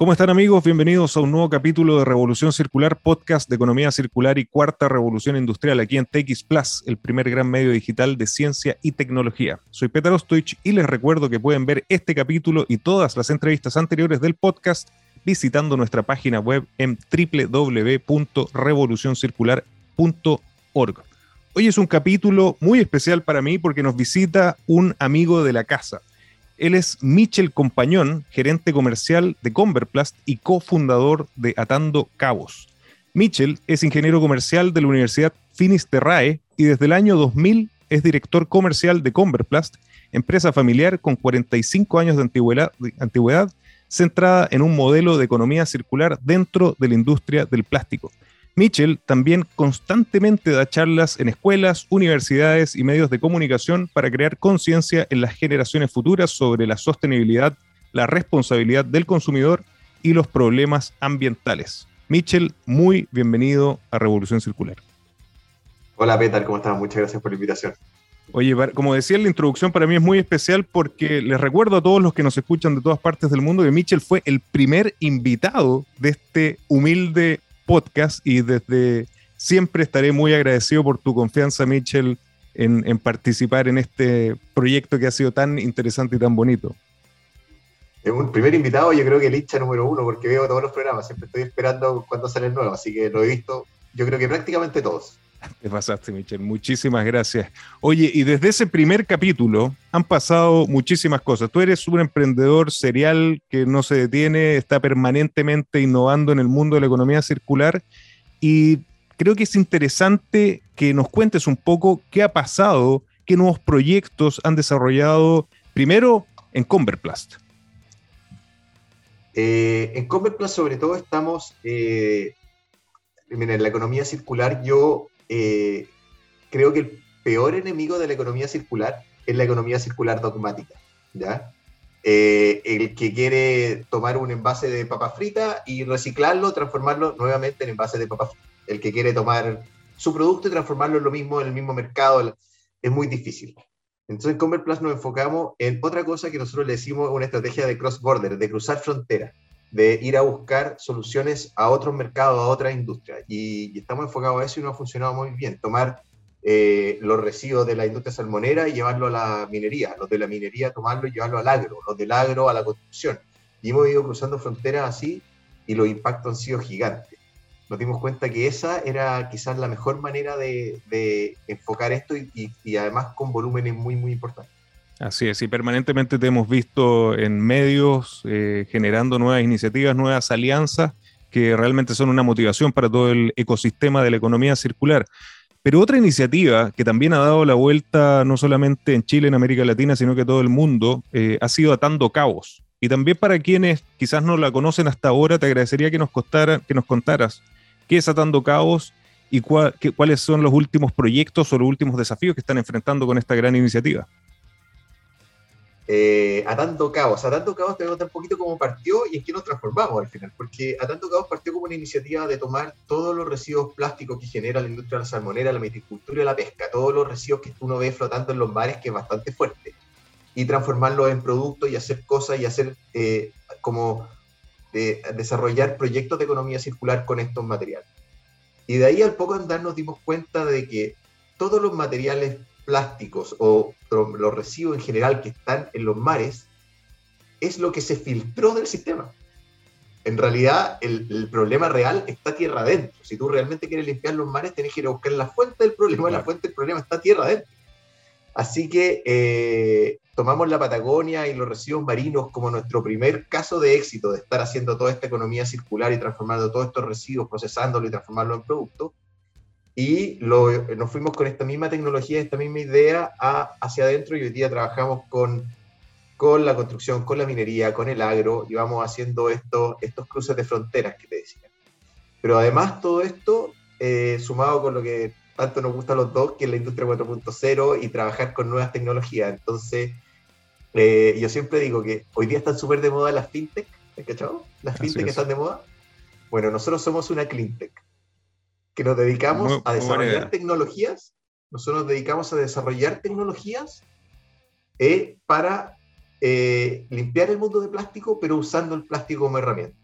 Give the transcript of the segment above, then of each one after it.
¿Cómo están amigos? Bienvenidos a un nuevo capítulo de Revolución Circular, podcast de economía circular y cuarta revolución industrial aquí en TX Plus, el primer gran medio digital de ciencia y tecnología. Soy Peter Ostoich y les recuerdo que pueden ver este capítulo y todas las entrevistas anteriores del podcast visitando nuestra página web en www.revolucioncircular.org. Hoy es un capítulo muy especial para mí porque nos visita un amigo de la casa. Él es Michel Compañón, gerente comercial de Converplast y cofundador de Atando Cabos. Michel es ingeniero comercial de la Universidad Finisterrae y desde el año 2000 es director comercial de Converplast, empresa familiar con 45 años de antigüedad, de antigüedad centrada en un modelo de economía circular dentro de la industria del plástico. Mitchell también constantemente da charlas en escuelas, universidades y medios de comunicación para crear conciencia en las generaciones futuras sobre la sostenibilidad, la responsabilidad del consumidor y los problemas ambientales. Mitchell, muy bienvenido a Revolución Circular. Hola Petar, ¿cómo estás? Muchas gracias por la invitación. Oye, como decía en la introducción, para mí es muy especial porque les recuerdo a todos los que nos escuchan de todas partes del mundo que Mitchell fue el primer invitado de este humilde podcast y desde siempre estaré muy agradecido por tu confianza, Mitchell, en, en, participar en este proyecto que ha sido tan interesante y tan bonito. Es un primer invitado, yo creo que el hincha número uno, porque veo todos los programas, siempre estoy esperando cuando sale el nuevo, así que lo he visto, yo creo que prácticamente todos. Te pasaste, Michelle. Muchísimas gracias. Oye, y desde ese primer capítulo han pasado muchísimas cosas. Tú eres un emprendedor serial que no se detiene, está permanentemente innovando en el mundo de la economía circular y creo que es interesante que nos cuentes un poco qué ha pasado, qué nuevos proyectos han desarrollado primero en Converplast. Eh, en Converplast sobre todo estamos, eh, en la economía circular yo eh, creo que el peor enemigo de la economía circular es la economía circular dogmática, ¿ya? Eh, el que quiere tomar un envase de papa frita y reciclarlo, transformarlo nuevamente en envase de papa frita. El que quiere tomar su producto y transformarlo en lo mismo en el mismo mercado, es muy difícil. Entonces en Comer Plus nos enfocamos en otra cosa que nosotros le decimos una estrategia de cross-border, de cruzar fronteras de ir a buscar soluciones a otros mercados, a otras industrias. Y, estamos enfocados a eso y nos ha funcionado muy bien. Tomar eh, los residuos de la industria salmonera y llevarlo a la minería, los de la minería tomarlo y llevarlo al agro, los del agro a la construcción. Y hemos ido cruzando fronteras así y los impactos han sido gigantes. Nos dimos cuenta que esa era quizás la mejor manera de, enfocar esto y, y además con volúmenes muy, muy importantes. Así es, y permanentemente te hemos visto en medios eh, generando nuevas iniciativas, nuevas alianzas que realmente son una motivación para todo el ecosistema de la economía circular. Pero otra iniciativa que también ha dado la vuelta no solamente en Chile, en América Latina, sino que todo el mundo, eh, ha sido Atando Cabos. Y también para quienes quizás no la conocen hasta ahora, te agradecería que nos, contaras qué es Atando Cabos y cuáles son los últimos proyectos o los últimos desafíos que están enfrentando con esta gran iniciativa eh, Atando Cabos. Atando Cabos te voy a contar un poquito cómo partió y en qué nos transformamos al final, porque Atando Cabos partió como una iniciativa de tomar todos los residuos plásticos que genera la industria de la salmonera, la viticultura y la pesca, todos los residuos que uno ve flotando en los mares, que es bastante fuerte, y transformarlos en productos y hacer cosas y hacer eh, como de, desarrollar proyectos de economía circular con estos materiales. Y de ahí al poco andar nos dimos cuenta de que todos los materiales plásticos o los residuos en general que están en los mares es lo que se filtró del sistema. En realidad, el, problema real está tierra adentro. Si tú realmente quieres limpiar los mares, tienes que ir a buscar la fuente del problema. La fuente del problema está tierra adentro. Así que eh, tomamos la Patagonia y los residuos marinos como nuestro primer caso de éxito de estar haciendo toda esta economía circular y transformando todos estos residuos, procesándolo y transformarlo en producto. Y nos fuimos con esta misma tecnología, esta misma idea hacia adentro y hoy día trabajamos con, con la construcción, con la minería, con el agro y vamos haciendo esto, estos cruces de fronteras que te decía. Pero además todo esto, eh, sumado con lo que tanto nos gusta a los dos, que es la industria 4.0 y trabajar con nuevas tecnologías. Entonces, eh, yo siempre digo que hoy día están súper de moda las fintech, ¿cachado? Las fintech están de moda. Bueno, nosotros somos una cleantech, que nos dedicamos a desarrollar tecnologías, nosotros nos dedicamos a desarrollar tecnologías eh, para eh, limpiar el mundo de plástico, pero usando el plástico como herramienta.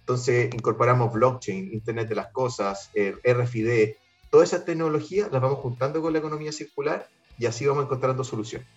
Entonces, incorporamos blockchain, Internet de las Cosas, RFID, todas esas tecnologías las vamos juntando con la economía circular y así vamos encontrando soluciones.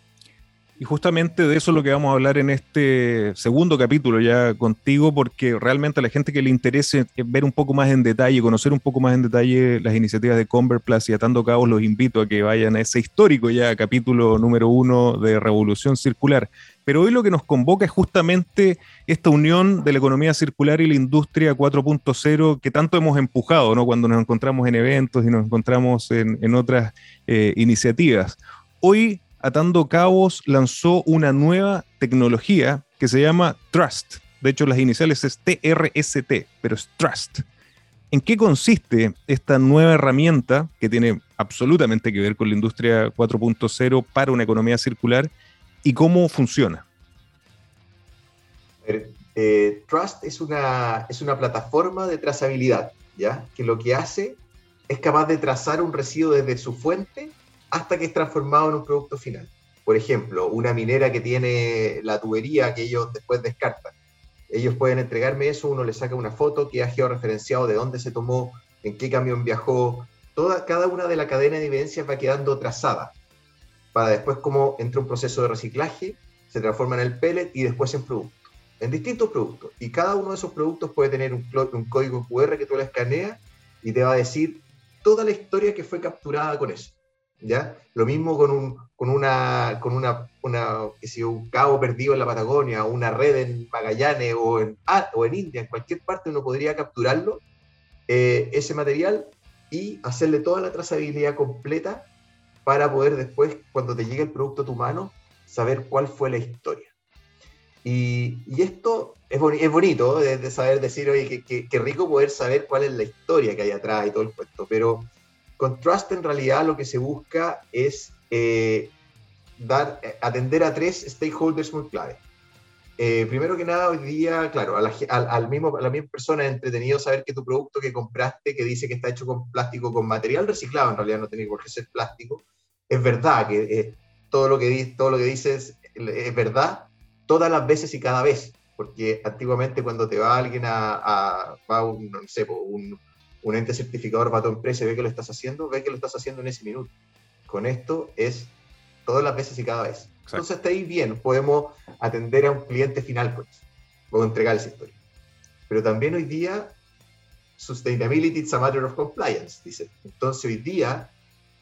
Y justamente de eso es lo que vamos a hablar en este segundo capítulo ya contigo, porque realmente a la gente que le interese ver un poco más en detalle, conocer un poco más en detalle las iniciativas de Converplus y Atando Cabos, los invito a que vayan a ese histórico ya capítulo número uno de Revolución Circular. Pero hoy lo que nos convoca es justamente esta unión de la economía circular y la industria 4.0 que tanto hemos empujado ¿no? cuando nos encontramos en eventos y nos encontramos en, otras eh, iniciativas. Hoy, Atando Cabos lanzó una nueva tecnología que se llama Trust. De hecho, las iniciales es TRST, pero es Trust. ¿En qué consiste esta nueva herramienta que tiene absolutamente que ver con la industria 4.0 para una economía circular? y cómo funciona? Eh, Trust es una, es una plataforma de trazabilidad, ¿ya? Que lo que hace es capaz de trazar un residuo desde su fuente hasta que es transformado en un producto final. Por ejemplo, una minera que tiene la tubería que ellos después descartan. Ellos pueden entregarme eso, uno le saca una foto que ha georreferenciado de dónde se tomó, en qué camión viajó. Toda, cada una de la cadena de evidencias va quedando trazada para después como entra un proceso de reciclaje, se transforma en el pellet y después en producto, en distintos productos. Y cada uno de esos productos puede tener un, un código QR que tú le escaneas y te va a decir toda la historia que fue capturada con eso. ¿Ya? Lo mismo con, un, con, una, con una, una que un cabo perdido en la Patagonia, o una red en Magallanes o en, ah, o en India, en cualquier parte uno podría capturarlo, eh, ese material, y hacerle toda la trazabilidad completa para poder después, cuando te llegue el producto a tu mano, saber cuál fue la historia. Y, esto es, es bonito, de, saber decir, oye, qué rico poder saber cuál es la historia que hay atrás y todo el puesto, pero con Trust en realidad lo que se busca es eh, dar, eh, atender a tres stakeholders muy clave. Eh, primero que nada, hoy día, claro, a la, al, mismo, a la misma persona es entretenido saber que tu producto que compraste, que dice que está hecho con plástico, con material reciclado, en realidad no tiene por qué ser plástico, es verdad, que todo, lo que, todo lo que dices es verdad todas las veces y cada vez, porque antiguamente cuando te va alguien a, va un, no sé, un, un, ente certificador para tu empresa y ve que lo estás haciendo, ve que lo estás haciendo en ese minuto. Con esto es todas las veces y cada vez. Entonces está ahí bien, podemos atender a un cliente final con eso, o entregar esa historia. Pero también hoy día, sustainability is a matter of compliance, dice. Entonces hoy día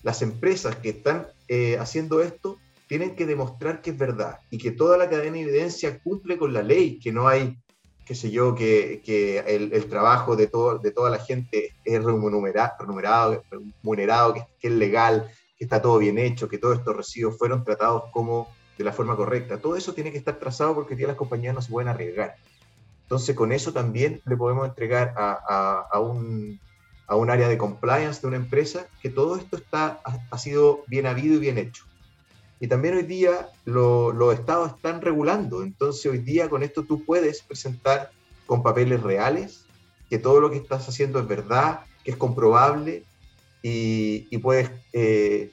las empresas que están eh, haciendo esto tienen que demostrar que es verdad y que toda la cadena de evidencia cumple con la ley, que no hay, qué sé yo, que, que el, trabajo de, todo, de toda la gente es remunerado, remunerado, que, que, es legal, que está todo bien hecho, que todos estos residuos fueron tratados como de la forma correcta. Todo eso tiene que estar trazado porque ya las compañías no se pueden arriesgar. Entonces, con eso también le podemos entregar a, a, a un, a un área de compliance de una empresa, que todo esto está, ha, sido bien habido y bien hecho. Y también hoy día los estados están regulando, entonces hoy día con esto tú puedes presentar con papeles reales que todo lo que estás haciendo es verdad, que es comprobable y, puedes eh,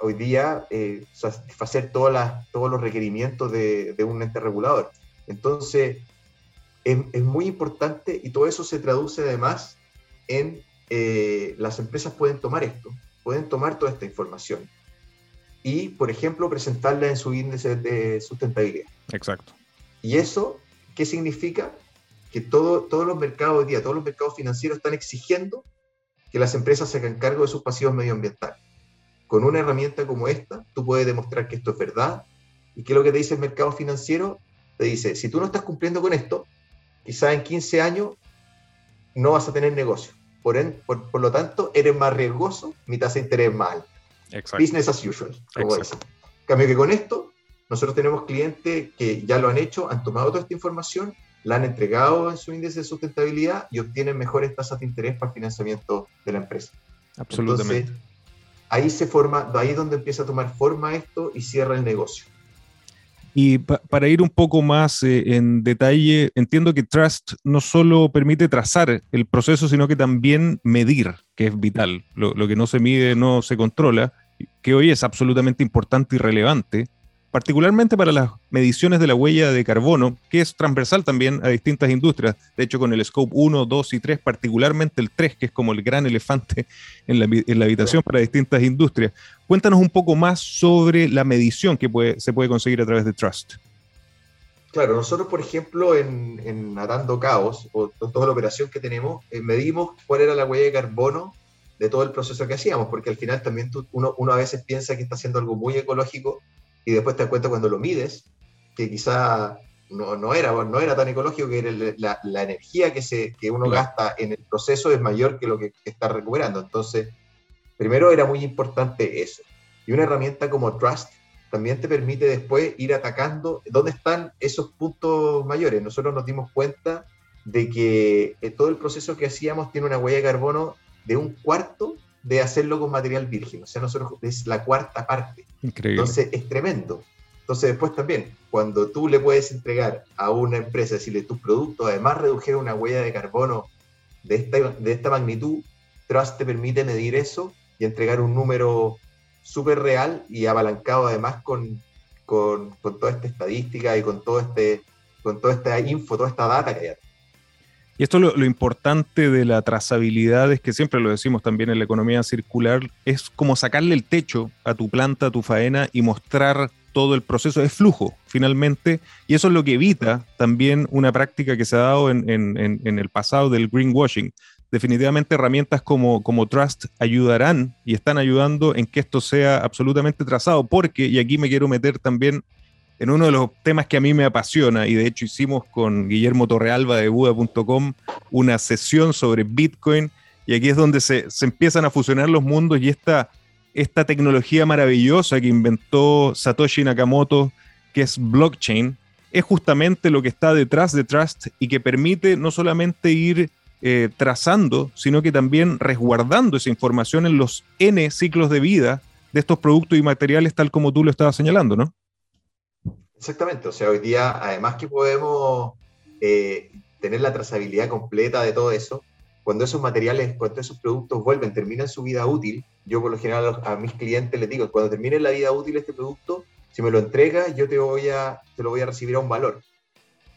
hoy día eh, satisfacer todas todos los requerimientos de, un ente regulador. Entonces, es, es, muy importante y todo eso se traduce además en eh, las empresas pueden tomar esto, pueden tomar toda esta información y, por ejemplo, presentarla en su índice de sustentabilidad. Exacto. ¿Y eso qué significa? que todo, todos los mercados hoy día, todos los mercados financieros están exigiendo que las empresas se hagan cargo de sus pasivos medioambientales. Con una herramienta como esta, tú puedes demostrar que esto es verdad y que lo que te dice el mercado financiero, te dice, si tú no estás cumpliendo con esto, quizás en 15 años no vas a tener negocio. Por, por, lo tanto, eres más riesgoso, mi tasa de interés es más alta. Business as usual, como En cambio que con esto, nosotros tenemos clientes que ya lo han hecho, han tomado toda esta información, la han entregado en su índice de sustentabilidad y obtienen mejores tasas de interés para el financiamiento de la empresa. Absolutamente. ahí se forma, ahí es donde empieza a tomar forma esto y cierra el negocio. Y para ir un poco más eh, en detalle, entiendo que Trust no solo permite trazar el proceso, sino que también medir, que es vital. Lo, que no se mide no se controla, que hoy es absolutamente importante y relevante particularmente para las mediciones de la huella de carbono, que es transversal también a distintas industrias. De hecho, con el Scope 1, 2 y 3, particularmente el 3, que es como el gran elefante en la, habitación para distintas industrias. Cuéntanos un poco más sobre la medición que se puede conseguir a través de Trust. Claro, nosotros, por ejemplo, en, Atando Caos, o toda la operación que tenemos, eh, medimos cuál era la huella de carbono de todo el proceso que hacíamos, porque al final también uno a veces piensa que está haciendo algo muy ecológico, y después te das cuenta cuando lo mides que quizá no, no, era, no era tan ecológico, que la, la, energía que, se, que uno gasta en el proceso es mayor que lo que está recuperando. Entonces, primero era muy importante eso. Y una herramienta como Trust también te permite después ir atacando dónde están esos puntos mayores. Nosotros nos dimos cuenta de que eh, todo el proceso que hacíamos tiene una huella de carbono de un cuarto de hacerlo con material virgen. O sea, nosotros es la cuarta parte. Increíble. Entonces es tremendo. Entonces después también, cuando tú le puedes entregar a una empresa, decirle tus productos además redujeron una huella de carbono de esta, de esta magnitud, Trust te permite medir eso y entregar un número súper real y apalancado además con, con, con, toda esta estadística y con todo este con toda esta info, toda esta data que hay. Y esto lo, lo, importante de la trazabilidad es que siempre lo decimos también en la economía circular, es como sacarle el techo a tu planta, a tu faena y mostrar todo el proceso, es flujo finalmente, y eso es lo que evita también una práctica que se ha dado en, el pasado del greenwashing. Definitivamente herramientas como Trust ayudarán y están ayudando en que esto sea absolutamente trazado, porque, y aquí me quiero meter también en uno de los temas que a mí me apasiona, y de hecho hicimos con Guillermo Torrealba de Buda.com una sesión sobre Bitcoin, y aquí es donde se, empiezan a fusionar los mundos y esta, esta tecnología maravillosa que inventó Satoshi Nakamoto, que es blockchain, es justamente lo que está detrás de Trust y que permite no solamente ir eh, trazando, sino que también resguardando esa información en los N ciclos de vida de estos productos y materiales, tal como tú lo estabas señalando, ¿no? Exactamente, o sea, hoy día, además que podemos eh, tener la trazabilidad completa de todo eso, cuando esos materiales, cuando esos productos vuelven, terminan su vida útil, yo por lo general a, mis clientes les digo, cuando termine la vida útil este producto, si me lo entregas, yo te, voy a, te lo voy a recibir a un valor.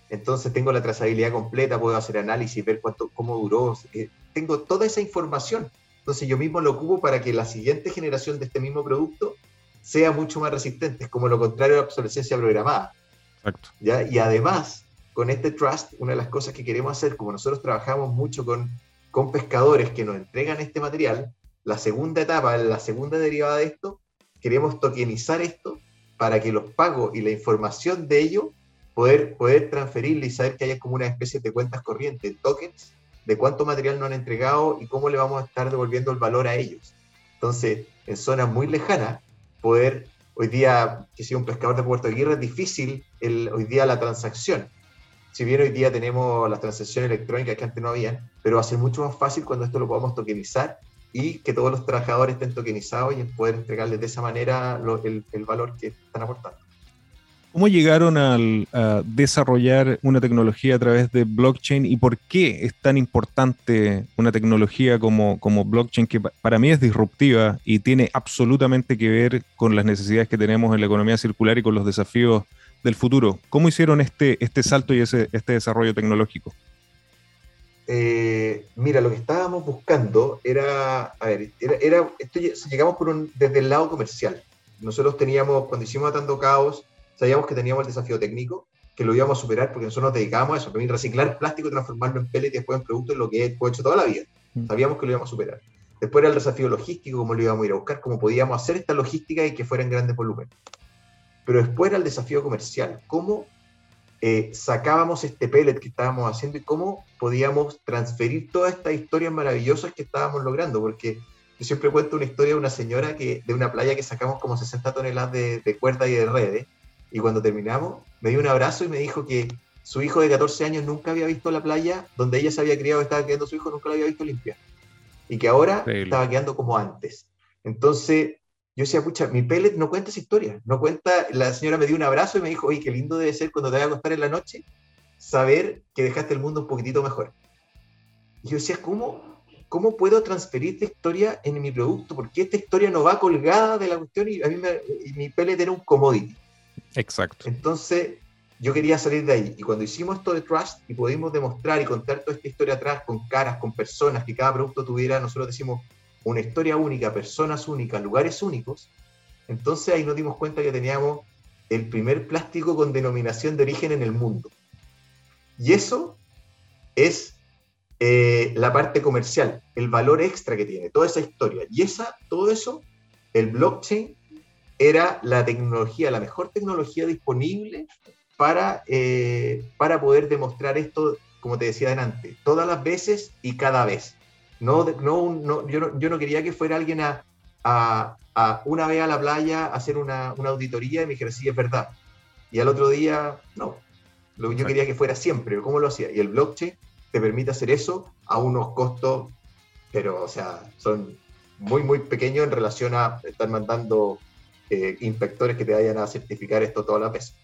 Entonces tengo la trazabilidad completa, puedo hacer análisis, ver cuánto, cómo duró, eh, tengo toda esa información. Entonces yo mismo lo ocupo para que la siguiente generación de este mismo producto sea mucho más resistente, es como lo contrario a la obsolescencia programada. ¿ya? Y además, con este trust, una de las cosas que queremos hacer, como nosotros trabajamos mucho con, con pescadores que nos entregan este material, la segunda etapa, la segunda derivada de esto, queremos tokenizar esto para que los pagos y la información de ello poder, poder transferirle y saber que haya como una especie de cuentas corrientes, tokens, de cuánto material nos han entregado y cómo le vamos a estar devolviendo el valor a ellos. Entonces, en zonas muy lejanas, poder, hoy día, que sea un pescador de Puerto Aguirre, es difícil el, hoy día la transacción. Si bien hoy día tenemos las transacciones electrónicas que antes no habían, pero va a ser mucho más fácil cuando esto lo podamos tokenizar y que todos los trabajadores estén tokenizados y poder entregarles de esa manera el, el valor que están aportando. ¿Cómo llegaron a desarrollar una tecnología a través de blockchain y por qué es tan importante una tecnología como, como blockchain que para mí es disruptiva y tiene absolutamente que ver con las necesidades que tenemos en la economía circular y con los desafíos del futuro? ¿Cómo hicieron este, este salto y ese, este desarrollo tecnológico? Eh, mira, lo que estábamos buscando era, a ver, era, llegamos desde el lado comercial. Nosotros teníamos, cuando hicimos Atando Caos, sabíamos que teníamos el desafío técnico que lo íbamos a superar porque nosotros nos dedicábamos a eso, a reciclar plástico, transformarlo en pellet y después en producto, en lo que hemos hecho toda la vida. Mm. Sabíamos que lo íbamos a superar. Después era el desafío logístico, cómo lo íbamos a ir a buscar, cómo podíamos hacer esta logística y que fuera en grandes volúmenes. Pero después era el desafío comercial, cómo eh, sacábamos este pellet que estábamos haciendo y cómo podíamos transferir todas estas historias maravillosas que estábamos logrando, porque yo siempre cuento una historia de una señora que, de una playa que sacamos como 60 toneladas de, de cuerda y de redes, y cuando terminamos me dio un abrazo y me dijo que su hijo de 14 años nunca había visto la playa donde ella se había criado, estaba quedando su hijo, nunca la había visto limpia y que ahora estaba quedando como antes. Entonces, yo decía, pucha, mi pellet no cuenta esa historia, no cuenta, la señora me dio un abrazo y me dijo, oye, qué lindo debe ser cuando te vayas a acostar en la noche, saber que dejaste el mundo un poquitito mejor. Y yo decía, ¿cómo, cómo puedo transferir esta historia en mi producto? Porque esta historia no va colgada de la cuestión y a mí me, mi pellet era un commodity. Exacto. Entonces, yo quería salir de ahí. Y cuando hicimos esto de Trust y pudimos demostrar y contar toda esta historia atrás con caras, con personas, que cada producto tuviera, nosotros decimos, una historia única, personas únicas, lugares únicos, entonces ahí nos dimos cuenta que teníamos el primer plástico con denominación de origen en el mundo. Y eso es eh, la parte comercial, el valor extra que tiene, toda esa historia. Y esa, todo eso, el blockchain era la tecnología, la mejor tecnología disponible para, eh, para poder demostrar esto, como te decía adelante, todas las veces y cada vez. No, no, yo, no yo no quería que fuera alguien a, a, una vez a la playa a hacer una, una auditoría y me dijera, sí, es verdad. Y al otro día, no. Lo, yo quería que fuera siempre. ¿Cómo lo hacía? Y el blockchain te permite hacer eso a unos costos, pero, o sea, son muy, muy pequeños en relación a estar mandando eh, inspectores que te vayan a certificar esto todas las veces.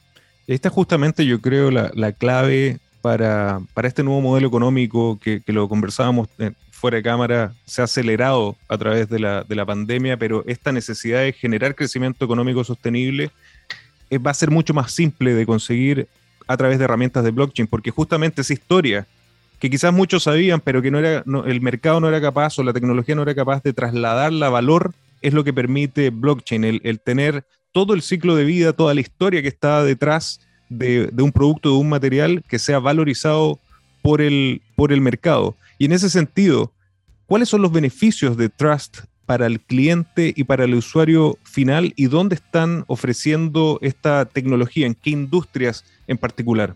Esta es justamente, yo creo, la, la clave para, para, este nuevo modelo económico que, que, lo conversábamos eh, fuera de cámara, se ha acelerado a través de la, de la pandemia, pero esta necesidad de generar crecimiento económico sostenible eh, va a ser mucho más simple de conseguir a través de herramientas de blockchain, porque justamente esa historia que quizás muchos sabían, pero que no era, no, el mercado no era capaz o la tecnología no era capaz de trasladarla a valor, es lo que permite blockchain, el, tener todo el ciclo de vida, toda la historia que está detrás de, un producto, de un material que sea valorizado por el, por el mercado. Y en ese sentido, ¿cuáles son los beneficios de Trust para el cliente y para el usuario final y dónde están ofreciendo esta tecnología, en qué industrias en particular?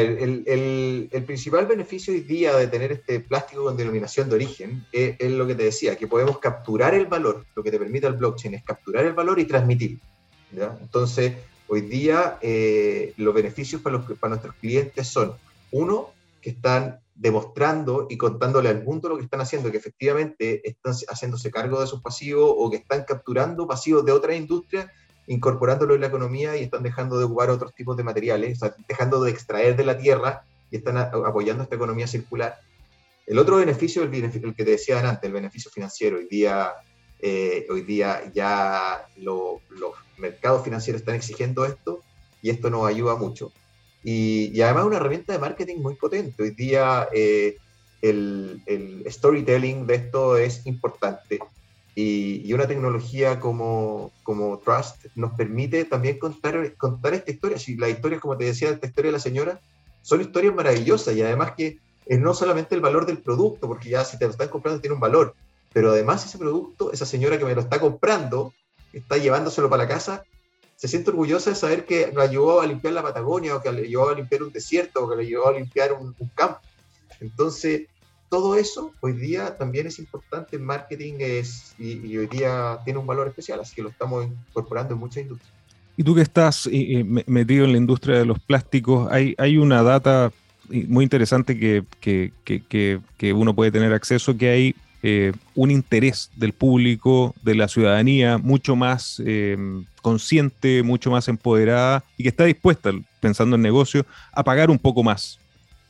El, principal beneficio hoy día de tener este plástico con denominación de origen es, lo que te decía, que podemos capturar el valor, lo que te permite el blockchain es capturar el valor y transmitir. Entonces, hoy día eh, los beneficios para, los, para nuestros clientes son, uno, que están demostrando y contándole al mundo lo que están haciendo, que efectivamente están haciéndose cargo de sus pasivos o que están capturando pasivos de otras industrias incorporándolo en la economía y están dejando de ocupar otros tipos de materiales, dejando de extraer de la tierra y están apoyando esta economía circular. El otro beneficio, el, el que te decía antes, el beneficio financiero. Hoy día, eh, hoy día ya los mercados financieros están exigiendo esto y esto nos ayuda mucho. Y, y además una herramienta de marketing muy potente. Hoy día eh, el, el, storytelling de esto es importante. Y, una tecnología como, como Trust nos permite también contar, contar esta historia. Si la historia, como te decía, esta historia de la señora, son historias maravillosas y además que es no solamente el valor del producto, porque ya si te lo están comprando tiene un valor, pero además ese producto, esa señora que me lo está comprando, está llevándoselo para la casa, se siente orgullosa de saber que la llevó a limpiar la Patagonia, o que le llevó a limpiar un desierto, o que le llevó a limpiar un, un campo. Entonces, todo eso hoy día también es importante marketing es, y, hoy día tiene un valor especial, así que lo estamos incorporando en muchas industrias. Y tú que estás metido en la industria de los plásticos, hay, hay una data muy interesante que, que, que, que uno puede tener acceso, que hay eh, un interés del público, de la ciudadanía, mucho más eh, consciente, mucho más empoderada y que está dispuesta, pensando en negocio, a pagar un poco más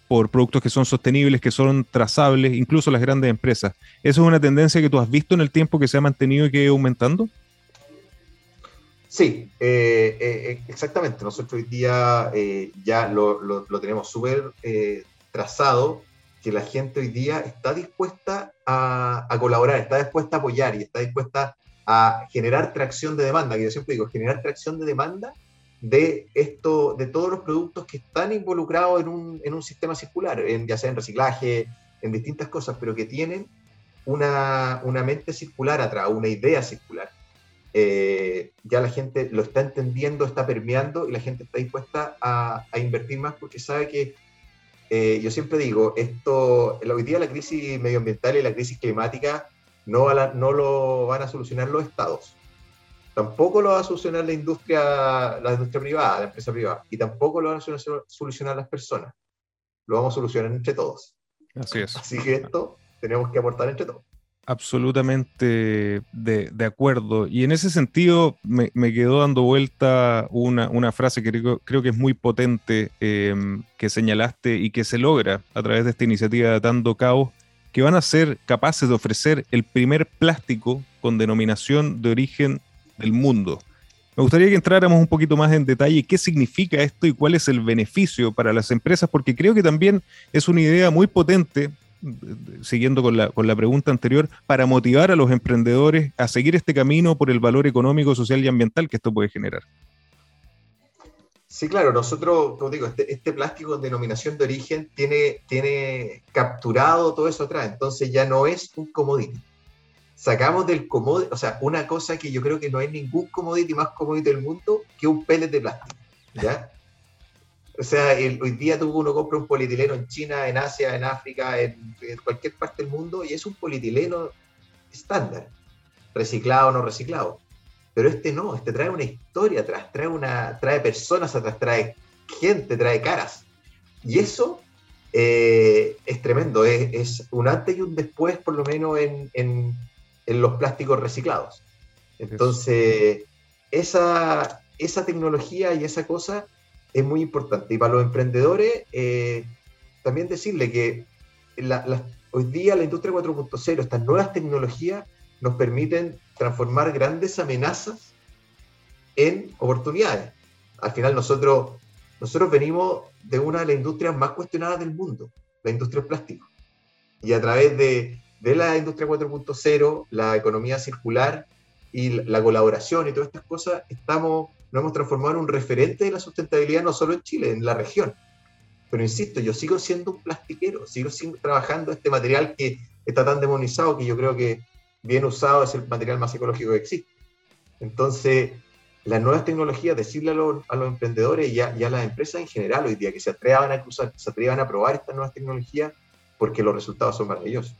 por productos que son sostenibles, que son trazables, incluso las grandes empresas. ¿Eso es una tendencia que tú has visto en el tiempo que se ha mantenido y que ha aumentando? Sí, eh, eh, exactamente. Nosotros hoy día eh, ya lo, lo, tenemos súper trazado, que la gente hoy día está dispuesta a, a, colaborar, está dispuesta a apoyar y está dispuesta a generar tracción de demanda, que yo siempre digo, generar tracción de demanda de esto, de todos los productos que están involucrados en un, en un sistema circular, en, ya sea en reciclaje, en distintas cosas, pero que tienen una, una mente circular atrás, una idea circular. Eh, ya la gente lo está entendiendo, está permeando y la gente está dispuesta a, a invertir más porque sabe que, eh, yo siempre digo, esto, hoy día la crisis medioambiental y la crisis climática no, no lo van a solucionar los estados, tampoco lo va a solucionar la industria, la industria privada, la empresa privada, y tampoco lo van a solucionar las personas. Lo vamos a solucionar entre todos. Así es. Así que esto tenemos que aportar entre todos. Absolutamente de, acuerdo. Y en ese sentido me, quedó dando vuelta una, una frase que creo, creo, que es muy potente em, que señalaste y que se logra a través de esta iniciativa de Dando Caos, que van a ser capaces de ofrecer el primer plástico con denominación de origen del mundo. Me gustaría que entráramos un poquito más en detalle qué significa esto y cuál es el beneficio para las empresas, porque creo que también es una idea muy potente, siguiendo con la, con la pregunta anterior, para motivar a los emprendedores a seguir este camino por el valor económico, social y ambiental que esto puede generar. Sí, claro, nosotros, como digo, este, este plástico en denominación de origen tiene, tiene capturado todo eso atrás, entonces ya no es un commodity sacamos del commodity, o sea, una cosa que yo creo que no hay ningún commodity más commodity del mundo que un pellet de plástico, ¿ya? O sea, hoy día uno compra un polietileno en China, en Asia, en África, en, cualquier parte del mundo, y es un polietileno estándar, reciclado o no reciclado. Pero este no, este trae una historia atrás, trae, una, trae personas atrás, trae gente, trae caras. Y eso eh, es tremendo, es, un antes y un después, por lo menos en, en los plásticos reciclados. Entonces, esa, esa tecnología y esa cosa es muy importante. Y para los emprendedores, eh, también decirle que hoy día la industria 4.0, estas nuevas tecnologías nos permiten transformar grandes amenazas en oportunidades. Al final nosotros, nosotros venimos de una de las industrias más cuestionadas del mundo, la industria del plástico. Y a través de, de la industria 4.0, la economía circular y la colaboración y todas estas cosas, estamos, nos hemos transformado en un referente de la sustentabilidad no solo en Chile, en la región. Pero insisto, yo sigo siendo un plastiquero, sigo, trabajando este material que está tan demonizado que yo creo que bien usado es el material más ecológico que existe. Entonces, las nuevas tecnologías, decirle a los, a los emprendedores y a, y a, las empresas en general hoy día que se atrevan a cruzar, que se atrevan a probar estas nuevas tecnologías porque los resultados son maravillosos.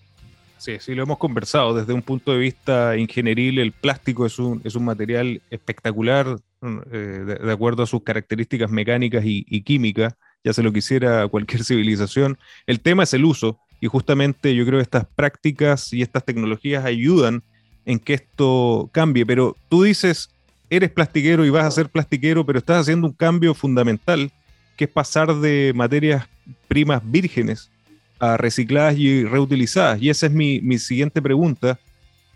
Sí, sí, lo hemos conversado. Desde un punto de vista ingenieril, el plástico es un, es un material espectacular, eh, de, acuerdo a sus características mecánicas y, químicas, ya se lo quisiera cualquier civilización. El tema es el uso, y justamente yo creo que estas prácticas y estas tecnologías ayudan en que esto cambie. Pero tú dices, eres plastiquero y vas a ser plastiquero, pero estás haciendo un cambio fundamental, que es pasar de materias primas vírgenes recicladas y reutilizadas. Y esa es mi, siguiente pregunta,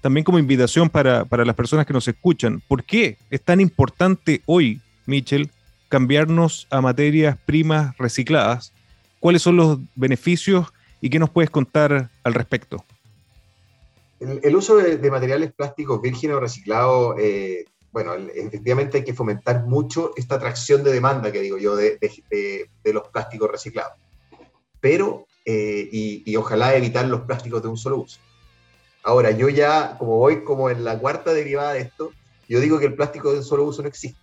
también como invitación para, las personas que nos escuchan. ¿Por qué es tan importante hoy, Michel, cambiarnos a materias primas recicladas? ¿Cuáles son los beneficios y qué nos puedes contar al respecto? El, uso de, materiales plásticos vírgenes o reciclados, eh, bueno, efectivamente hay que fomentar mucho esta atracción de demanda que digo yo de, de los plásticos reciclados. Pero eh, y, ojalá evitar los plásticos de un solo uso. Ahora, yo ya, como voy como en la cuarta derivada de esto, yo digo que el plástico de un solo uso no existe.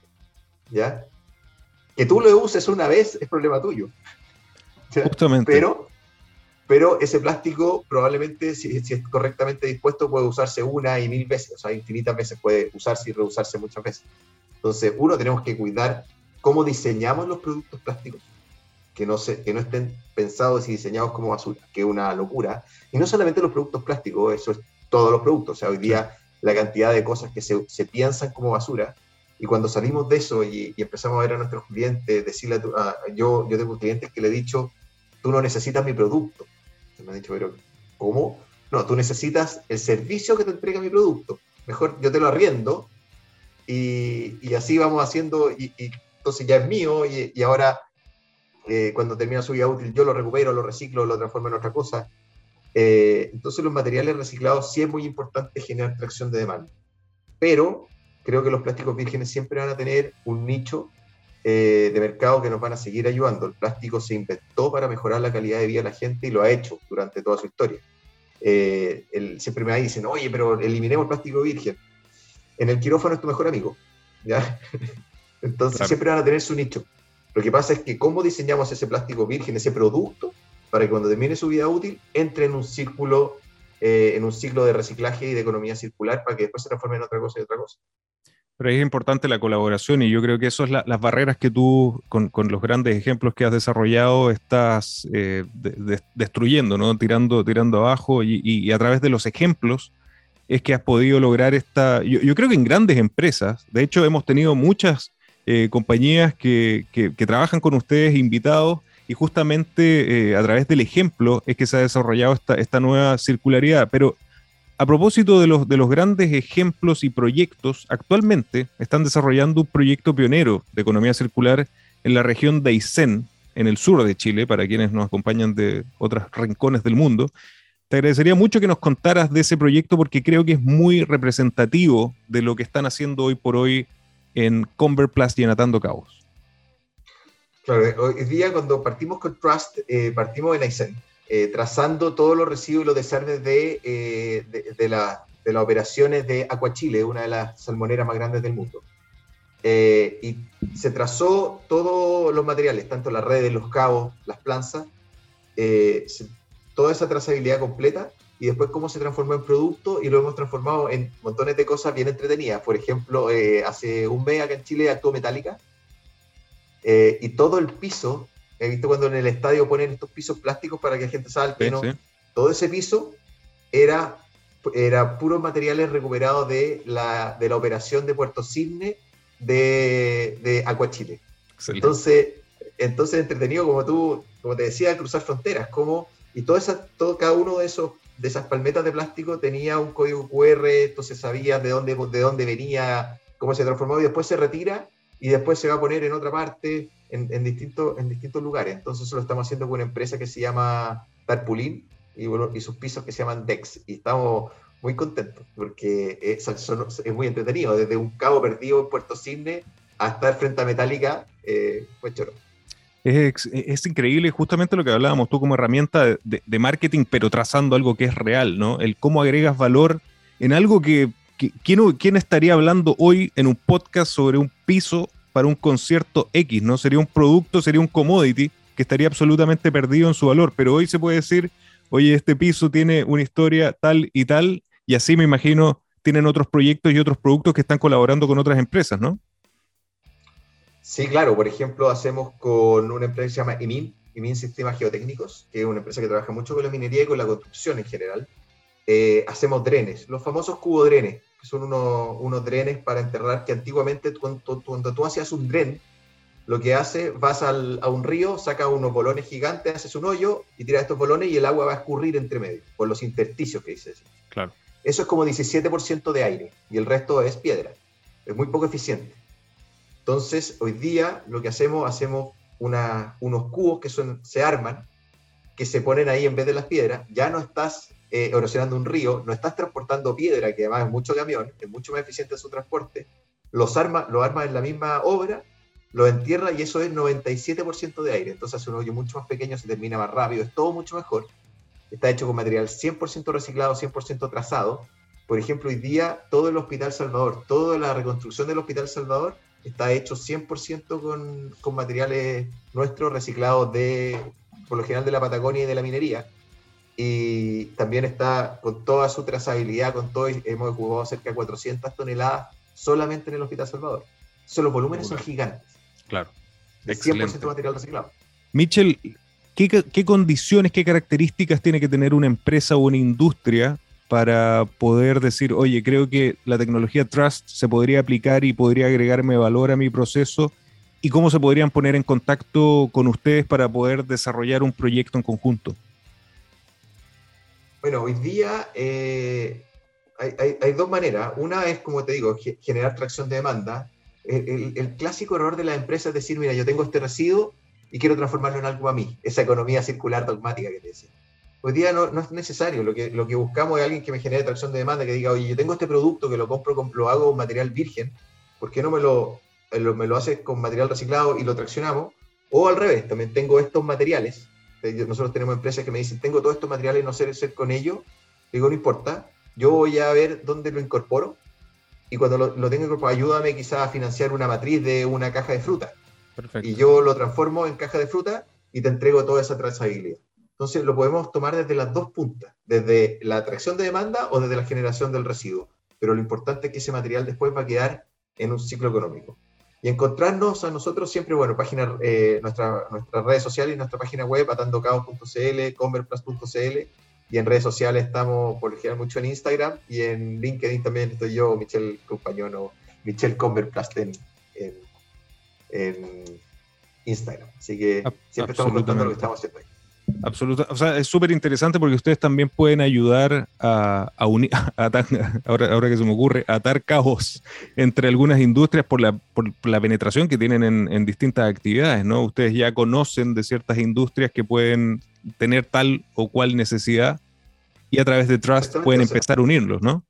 ¿Ya? Que tú lo uses una vez es problema tuyo. Justamente. Pero, pero ese plástico probablemente, si, si, es correctamente dispuesto, puede usarse una y mil veces, o sea, infinitas veces puede usarse y reusarse muchas veces. Entonces, uno, tenemos que cuidar cómo diseñamos los productos plásticos que no, se, que no estén pensados y diseñados como basura, que es una locura. Y no solamente los productos plásticos, eso es todos los productos. O sea, hoy día la cantidad de cosas que se, se piensan como basura, y cuando salimos de eso y, empezamos a ver a nuestros clientes, decirle a, yo, yo tengo clientes que le he dicho, tú no necesitas mi producto. me han dicho, pero ¿cómo? No, tú necesitas el servicio que te entrega mi producto. Mejor yo te lo arriendo y, y así vamos haciendo y, y, entonces ya es mío y, y ahora eh, cuando termina su vida útil, yo lo recupero, lo reciclo, lo transformo en otra cosa. Eh, entonces los materiales reciclados sí es muy importante generar tracción de demanda. Pero creo que los plásticos vírgenes siempre van a tener un nicho eh, de mercado que nos van a seguir ayudando. El plástico se inventó para mejorar la calidad de vida de la gente y lo ha hecho durante toda su historia. Eh, el, siempre me dicen, oye, pero eliminemos el plástico virgen. En el quirófano es tu mejor amigo. ¿ya? Entonces siempre van a tener su nicho. Lo que pasa es que cómo diseñamos ese plástico virgen, ese producto, para que cuando termine su vida útil entre en un círculo, eh, en un ciclo de reciclaje y de economía circular para que después se transforme en otra cosa y otra cosa. Pero es importante la colaboración y yo creo que eso es las barreras que tú, con, los grandes ejemplos que has desarrollado, estás eh, destruyendo, ¿no? tirando, tirando abajo y, a través de los ejemplos es que has podido lograr esta, yo, creo que en grandes empresas, de hecho hemos tenido muchas eh, compañías que, trabajan con ustedes invitados y justamente eh, a través del ejemplo es que se ha desarrollado esta, nueva circularidad, pero a propósito de los, de los grandes ejemplos y proyectos, actualmente están desarrollando un proyecto pionero de economía circular en la región de Aysén, en el sur de Chile, para quienes nos acompañan de otros rincones del mundo. Te agradecería mucho que nos contaras de ese proyecto porque creo que es muy representativo de lo que están haciendo hoy por hoy en Converplast y en Atando Cabos. Claro, hoy día cuando partimos con Trust, eh, partimos en Aysén eh, trazando todos los residuos y los desarmes de, eh, de, las operaciones de Aquachile, una de las salmoneras más grandes del mundo. Eh, y se trazó todos los materiales, tanto las redes, los cabos, las planzas, toda esa trazabilidad completa y después cómo se transformó en producto y lo hemos transformado en montones de cosas bien entretenidas. Por ejemplo, hace un mes acá en Chile actuó Metálica y todo el piso He visto cuando en el estadio ponen estos pisos plásticos para que la gente salte, ¿no? Todo ese piso era, era puros materiales recuperados de la, de la operación de Puerto Cisne de, de Acuachile. Entonces, entonces entretenido, como tú, como te decía, cruzar fronteras, como, y todo esa, todo, cada uno de esos de esas palmetas de plástico tenía un código QR, entonces sabía de dónde, de dónde venía, cómo se transformó, y después se retira y después se va a poner en otra parte en, en, distintos, en distintos lugares. Entonces eso lo estamos haciendo con una empresa que se llama Tarpulín y, y sus pisos que se llaman Dex. Y estamos muy contentos porque es, es muy entretenido. Desde un cabo perdido en Puerto Cisne hasta estar frente a Metallica, eh, pues choro. Es, es, increíble justamente lo que hablábamos tú como herramienta de, marketing, pero trazando algo que es real, ¿no? El cómo agregas valor en algo que, que ¿quién, ¿quién, estaría hablando hoy en un podcast sobre un piso para un concierto X, ¿no? Sería un producto, sería un commodity que estaría absolutamente perdido en su valor, pero hoy se puede decir, oye, este piso tiene una historia tal y tal, y así me imagino tienen otros proyectos y otros productos que están colaborando con otras empresas, ¿no? Sí, claro, por ejemplo, hacemos con una empresa que se llama IMIN, IMIN Sistemas Geotécnicos, que es una empresa que trabaja mucho con la minería y con la construcción en general. Eh, hacemos drenes, los famosos cubodrenes, que son unos, unos drenes para enterrar, que antiguamente cuando, cuando tú hacías un dren, lo que hace, vas al, a un río, sacas unos bolones gigantes, haces un hoyo y tiras estos bolones y el agua va a escurrir entre medio, por los intersticios que dices. Claro. Eso es como 17% de aire y el resto es piedra. Es muy poco eficiente. Entonces, hoy día lo que hacemos, hacemos unos cubos que se arman, que se ponen ahí en vez de las piedras. Ya no estás eh, erosionando un río, no estás transportando piedra, que además es mucho camión, es mucho más eficiente su transporte, los arma, lo arma en la misma obra, lo entierra y eso es 97% de aire. Entonces hace un hoyo mucho más pequeño, se termina más rápido, es todo mucho mejor. Está hecho con material 100% reciclado, 100% trazado. Por ejemplo, hoy día todo el Hospital Salvador, toda la reconstrucción del Hospital Salvador está hecho 100% con, con materiales nuestros reciclados de, por lo general, de la Patagonia y de la minería y también está con toda su trazabilidad, con todo, hemos ocupado cerca de 400 toneladas solamente en el Hospital Salvador. So, los volúmenes son gigantes. Claro. De 100% material reciclado. Mitchell, ¿qué, ¿qué, condiciones, qué características tiene que tener una empresa o una industria para poder decir, oye, creo que la tecnología Trust se podría aplicar y podría agregarme valor a mi proceso? ¿Y cómo se podrían poner en contacto con ustedes para poder desarrollar un proyecto en conjunto? Bueno, hoy día eh, hay, dos maneras. Una es, como te digo, generar tracción de demanda. El, clásico error de la empresa es decir, mira, yo tengo este residuo y quiero transformarlo en algo a mí. Esa economía circular dogmática que te decía. Hoy día no, es necesario. Lo que, lo que buscamos es alguien que me genere tracción de demanda, que diga, oye, yo tengo este producto que lo compro, lo hago con material virgen. ¿Por qué no me lo, eh, me lo haces con material reciclado y lo traccionamos, o al revés, también tengo estos materiales, nosotros tenemos empresas que me dicen, tengo todos estos materiales y no sé hacer con ellos, digo, no importa, yo voy a ver dónde lo incorporo, y cuando lo, lo tengo incorporado, ayúdame quizás a financiar una matriz de una caja de fruta. Y yo lo transformo en caja de fruta y te entrego toda esa trazabilidad. Entonces lo podemos tomar desde las dos puntas, desde la atracción de demanda o desde la generación del residuo. Pero lo importante es que ese material después va a quedar en un ciclo económico. Y encontrarnos a nosotros siempre, bueno, página, eh, nuestra, nuestras redes sociales y nuestra página web, atandocaos.cl, converplus.cl, y en redes sociales estamos, por ejemplo, mucho en Instagram y en LinkedIn también estoy yo, Michelle Compañón o Michelle Converplus en, en, Instagram. Así que siempre estamos contando lo que estamos haciendo ahí. Absoluta, o sea, es súper interesante porque ustedes también pueden ayudar a, unir, ahora, ahora que se me ocurre, a atar cabos entre algunas industrias por la, por la penetración que tienen en, en, distintas actividades, ¿no? Ustedes ya conocen de ciertas industrias que pueden tener tal o cual necesidad y a través de Trust pueden empezar a unirlos, ¿no?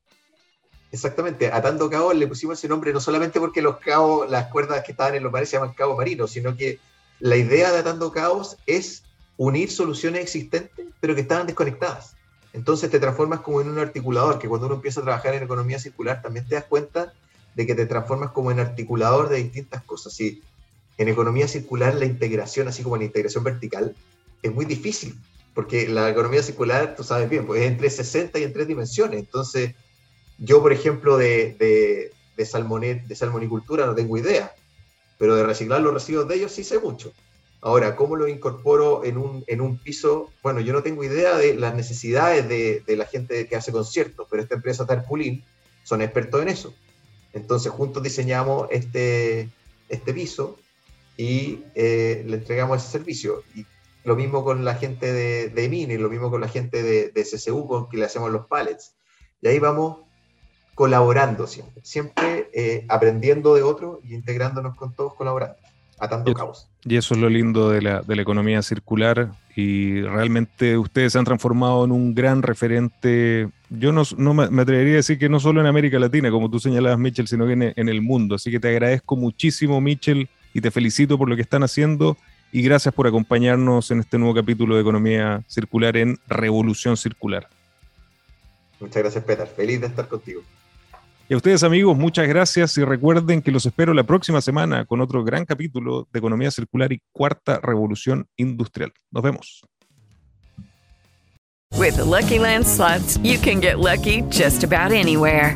Exactamente, atando cabos le pusimos ese nombre no solamente porque los cabos, las cuerdas que estaban en los mares se llaman cabos marinos, sino que la idea de atando cabos es unir soluciones existentes, pero que estaban desconectadas. Entonces te transformas como en un articulador, que cuando uno empieza a trabajar en economía circular también te das cuenta de que te transformas como en articulador de distintas cosas. Y en economía circular la integración, así como la integración vertical, es muy difícil, porque la economía circular, tú sabes bien, pues es entre 60 y en tres dimensiones. Entonces, yo, por ejemplo, de, de, de, de salmonicultura no tengo idea, pero de reciclar los residuos de ellos sí sé mucho. Ahora, ¿cómo lo incorporo en un, en un piso? Bueno, yo no tengo idea de las necesidades de, de la gente que hace conciertos, pero esta empresa Tarpulín son expertos en eso. Entonces, juntos diseñamos este, este piso y eh, le entregamos ese servicio. Y lo mismo con la gente de, de Mini, lo mismo con la gente de, de CCU, con que le hacemos los pallets. Y ahí vamos colaborando siempre, siempre eh, aprendiendo de otros y integrándonos con todos colaborando atando cabos. Y eso es lo lindo de la, de la, economía circular y realmente ustedes se han transformado en un gran referente, yo no, no me atrevería a decir que no solo en América Latina, como tú señalabas, Mitchell, sino que en, en el mundo. Así que te agradezco muchísimo, Mitchell, y te felicito por lo que están haciendo y gracias por acompañarnos en este nuevo capítulo de Economía Circular en Revolución Circular. Muchas gracias, Peter. Feliz de estar contigo. Y a ustedes amigos, muchas gracias y recuerden que los espero la próxima semana con otro gran capítulo de Economía Circular y Cuarta Revolución Industrial. Nos vemos. With the Lucky you can get lucky just about anywhere.